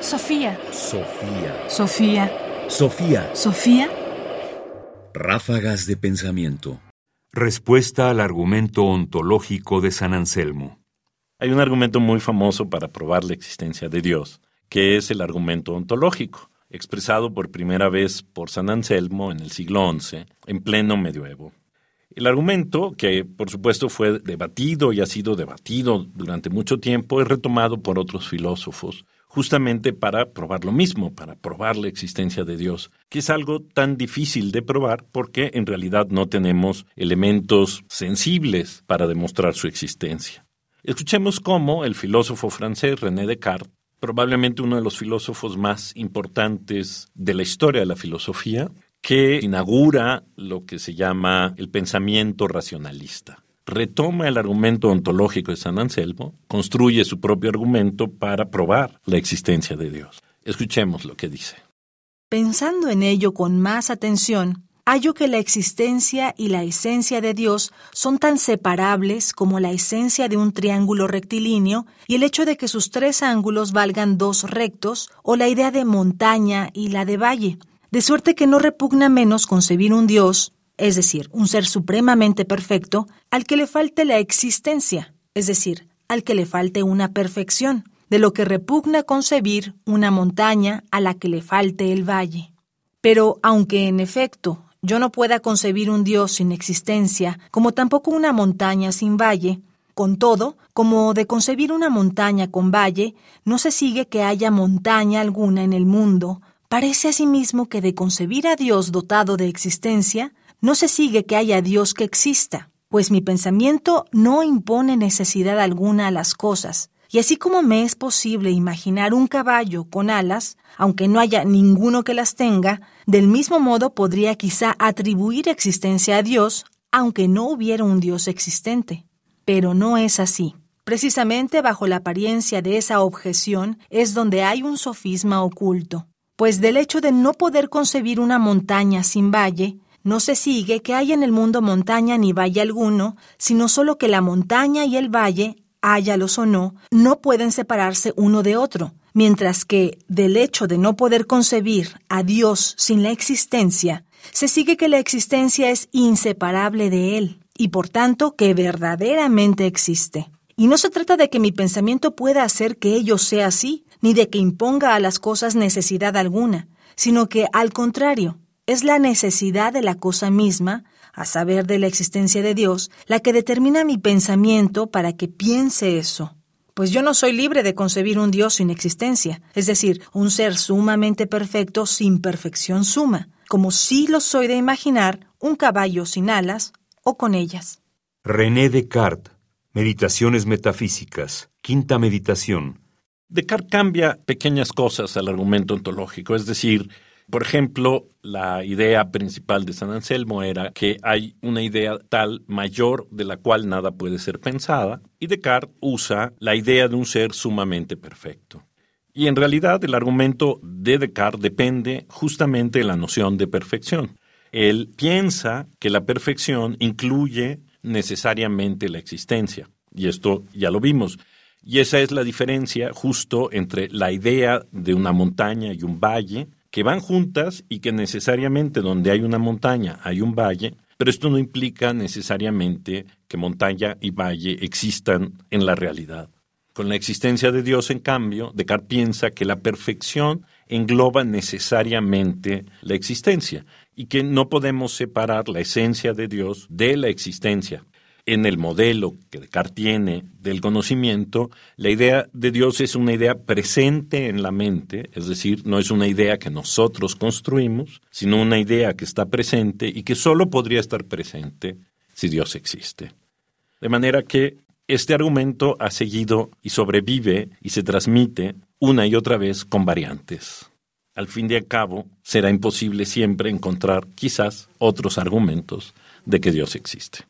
Sofía. Sofía. Sofía. Sofía. Sofía. Ráfagas de pensamiento. Respuesta al argumento ontológico de San Anselmo. Hay un argumento muy famoso para probar la existencia de Dios, que es el argumento ontológico, expresado por primera vez por San Anselmo en el siglo XI, en pleno medioevo. El argumento, que por supuesto fue debatido y ha sido debatido durante mucho tiempo, es retomado por otros filósofos, justamente para probar lo mismo, para probar la existencia de Dios, que es algo tan difícil de probar porque en realidad no tenemos elementos sensibles para demostrar su existencia. Escuchemos cómo el filósofo francés René Descartes, probablemente uno de los filósofos más importantes de la historia de la filosofía, que inaugura lo que se llama el pensamiento racionalista. Retoma el argumento ontológico de San Anselmo, construye su propio argumento para probar la existencia de Dios. Escuchemos lo que dice. Pensando en ello con más atención, hallo que la existencia y la esencia de Dios son tan separables como la esencia de un triángulo rectilíneo y el hecho de que sus tres ángulos valgan dos rectos o la idea de montaña y la de valle, de suerte que no repugna menos concebir un Dios, es decir, un ser supremamente perfecto, al que le falte la existencia, es decir, al que le falte una perfección, de lo que repugna concebir una montaña a la que le falte el valle. Pero aunque en efecto yo no pueda concebir un Dios sin existencia, como tampoco una montaña sin valle, con todo, como de concebir una montaña con valle, no se sigue que haya montaña alguna en el mundo, parece asimismo que de concebir a Dios dotado de existencia, no se sigue que haya Dios que exista, pues mi pensamiento no impone necesidad alguna a las cosas, y así como me es posible imaginar un caballo con alas, aunque no haya ninguno que las tenga, del mismo modo podría quizá atribuir existencia a Dios, aunque no hubiera un Dios existente. Pero no es así. Precisamente bajo la apariencia de esa objeción es donde hay un sofisma oculto, pues del hecho de no poder concebir una montaña sin valle, no se sigue que haya en el mundo montaña ni valle alguno, sino solo que la montaña y el valle, háyalos o no, no pueden separarse uno de otro, mientras que del hecho de no poder concebir a Dios sin la existencia, se sigue que la existencia es inseparable de Él, y por tanto que verdaderamente existe. Y no se trata de que mi pensamiento pueda hacer que ello sea así, ni de que imponga a las cosas necesidad alguna, sino que, al contrario, es la necesidad de la cosa misma, a saber de la existencia de Dios, la que determina mi pensamiento para que piense eso. Pues yo no soy libre de concebir un Dios sin existencia, es decir, un ser sumamente perfecto sin perfección suma, como sí lo soy de imaginar un caballo sin alas o con ellas. René Descartes, Meditaciones Metafísicas, quinta meditación. Descartes cambia pequeñas cosas al argumento ontológico, es decir, por ejemplo, la idea principal de San Anselmo era que hay una idea tal mayor de la cual nada puede ser pensada, y Descartes usa la idea de un ser sumamente perfecto. Y en realidad el argumento de Descartes depende justamente de la noción de perfección. Él piensa que la perfección incluye necesariamente la existencia, y esto ya lo vimos. Y esa es la diferencia justo entre la idea de una montaña y un valle, que van juntas y que necesariamente donde hay una montaña hay un valle, pero esto no implica necesariamente que montaña y valle existan en la realidad. Con la existencia de Dios, en cambio, Descartes piensa que la perfección engloba necesariamente la existencia y que no podemos separar la esencia de Dios de la existencia en el modelo que Descartes tiene del conocimiento, la idea de Dios es una idea presente en la mente, es decir, no es una idea que nosotros construimos, sino una idea que está presente y que solo podría estar presente si Dios existe. De manera que este argumento ha seguido y sobrevive y se transmite una y otra vez con variantes. Al fin y al cabo, será imposible siempre encontrar quizás otros argumentos de que Dios existe.